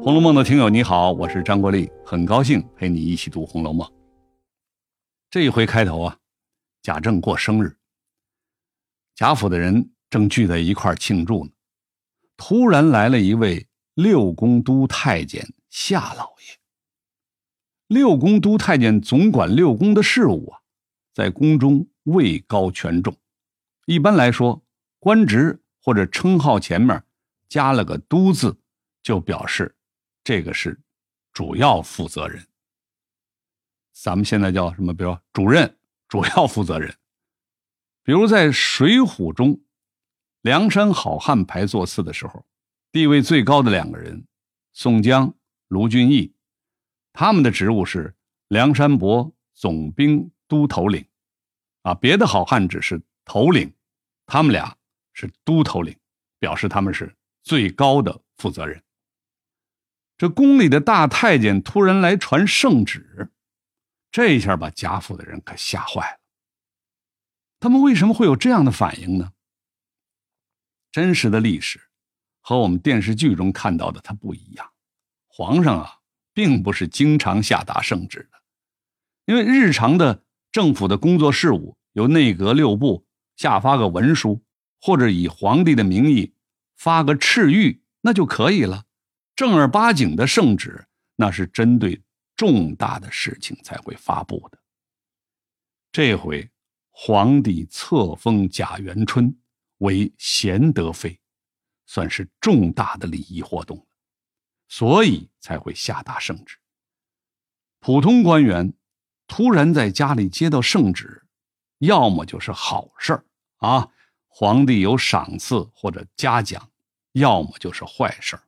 《红楼梦》的听友你好，我是张国立，很高兴陪你一起读《红楼梦》。这一回开头啊，贾政过生日，贾府的人正聚在一块庆祝呢，突然来了一位六宫都太监夏老爷。六宫都太监总管六宫的事务啊，在宫中位高权重，一般来说，官职或者称号前面加了个“都”字，就表示。这个是主要负责人，咱们现在叫什么？比如主任、主要负责人。比如在《水浒》中，梁山好汉排座次的时候，地位最高的两个人，宋江、卢俊义，他们的职务是梁山伯总兵都头领，啊，别的好汉只是头领，他们俩是都头领，表示他们是最高的负责人。这宫里的大太监突然来传圣旨，这一下把贾府的人可吓坏了。他们为什么会有这样的反应呢？真实的历史和我们电视剧中看到的它不一样。皇上啊，并不是经常下达圣旨的，因为日常的政府的工作事务由内阁六部下发个文书，或者以皇帝的名义发个敕谕，那就可以了。正儿八经的圣旨，那是针对重大的事情才会发布的。这回皇帝册封贾元春为贤德妃，算是重大的礼仪活动，所以才会下达圣旨。普通官员突然在家里接到圣旨，要么就是好事儿啊，皇帝有赏赐或者嘉奖；要么就是坏事儿。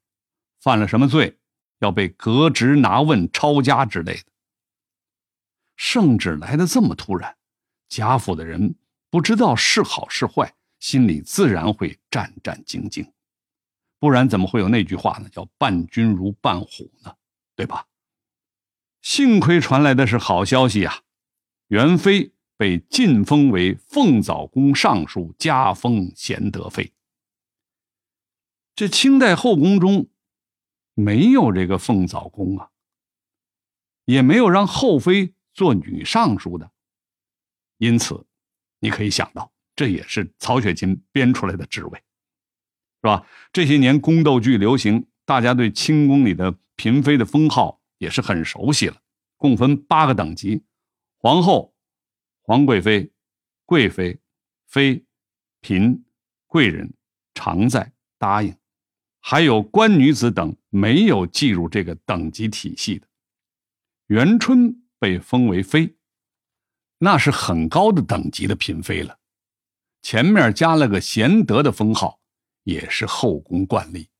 犯了什么罪，要被革职、拿问、抄家之类的。圣旨来的这么突然，贾府的人不知道是好是坏，心里自然会战战兢兢。不然怎么会有那句话呢？叫“伴君如伴虎”呢？对吧？幸亏传来的是好消息啊！元妃被晋封为凤藻宫尚书，加封贤德妃。这清代后宫中。没有这个凤藻宫啊，也没有让后妃做女尚书的，因此你可以想到，这也是曹雪芹编出来的职位，是吧？这些年宫斗剧流行，大家对清宫里的嫔妃的封号也是很熟悉了，共分八个等级：皇后、皇贵妃、贵妃、妃、嫔、贵人、常在、答应。还有官女子等没有计入这个等级体系的，元春被封为妃，那是很高的等级的嫔妃了。前面加了个贤德的封号，也是后宫惯例。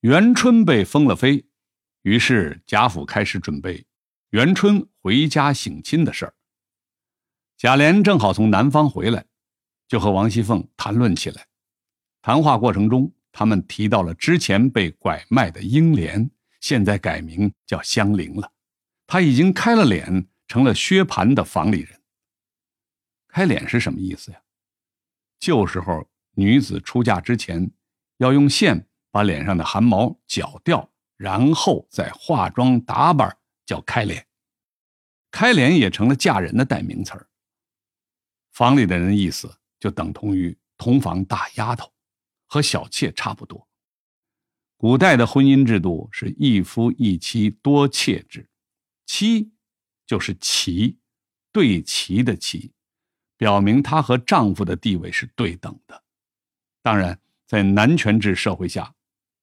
元春被封了妃，于是贾府开始准备元春回家省亲的事儿。贾琏正好从南方回来，就和王熙凤谈论起来。谈话过程中。他们提到了之前被拐卖的英莲，现在改名叫香菱了。他已经开了脸，成了薛蟠的房里人。开脸是什么意思呀？旧时候女子出嫁之前，要用线把脸上的汗毛绞掉，然后再化妆打扮，叫开脸。开脸也成了嫁人的代名词儿。房里的人意思就等同于同房大丫头。和小妾差不多。古代的婚姻制度是一夫一妻多妾制，妻就是齐，对齐的齐，表明她和丈夫的地位是对等的。当然，在男权制社会下，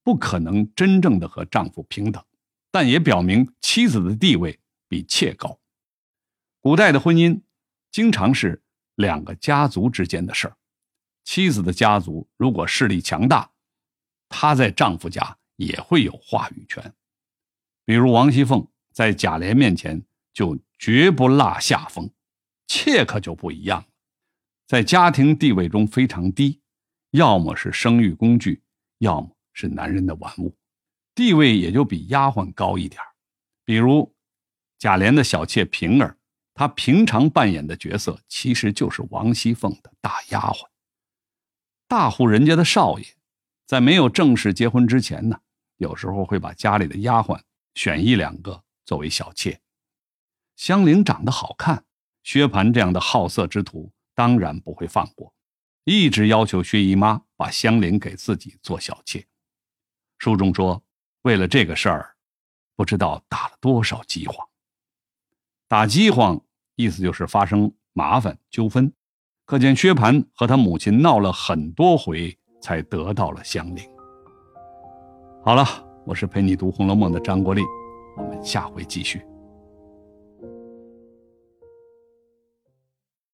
不可能真正的和丈夫平等，但也表明妻子的地位比妾高。古代的婚姻经常是两个家族之间的事儿。妻子的家族如果势力强大，她在丈夫家也会有话语权。比如王熙凤在贾琏面前就绝不落下风，妾可就不一样了，在家庭地位中非常低，要么是生育工具，要么是男人的玩物，地位也就比丫鬟高一点比如贾琏的小妾平儿，她平常扮演的角色其实就是王熙凤的大丫鬟。大户人家的少爷，在没有正式结婚之前呢，有时候会把家里的丫鬟选一两个作为小妾。香菱长得好看，薛蟠这样的好色之徒当然不会放过，一直要求薛姨妈把香菱给自己做小妾。书中说，为了这个事儿，不知道打了多少饥荒。打饥荒意思就是发生麻烦纠纷，可见薛蟠和他母亲闹了很多回，才得到了香菱。好了，我是陪你读《红楼梦》的张国立，我们下回继续。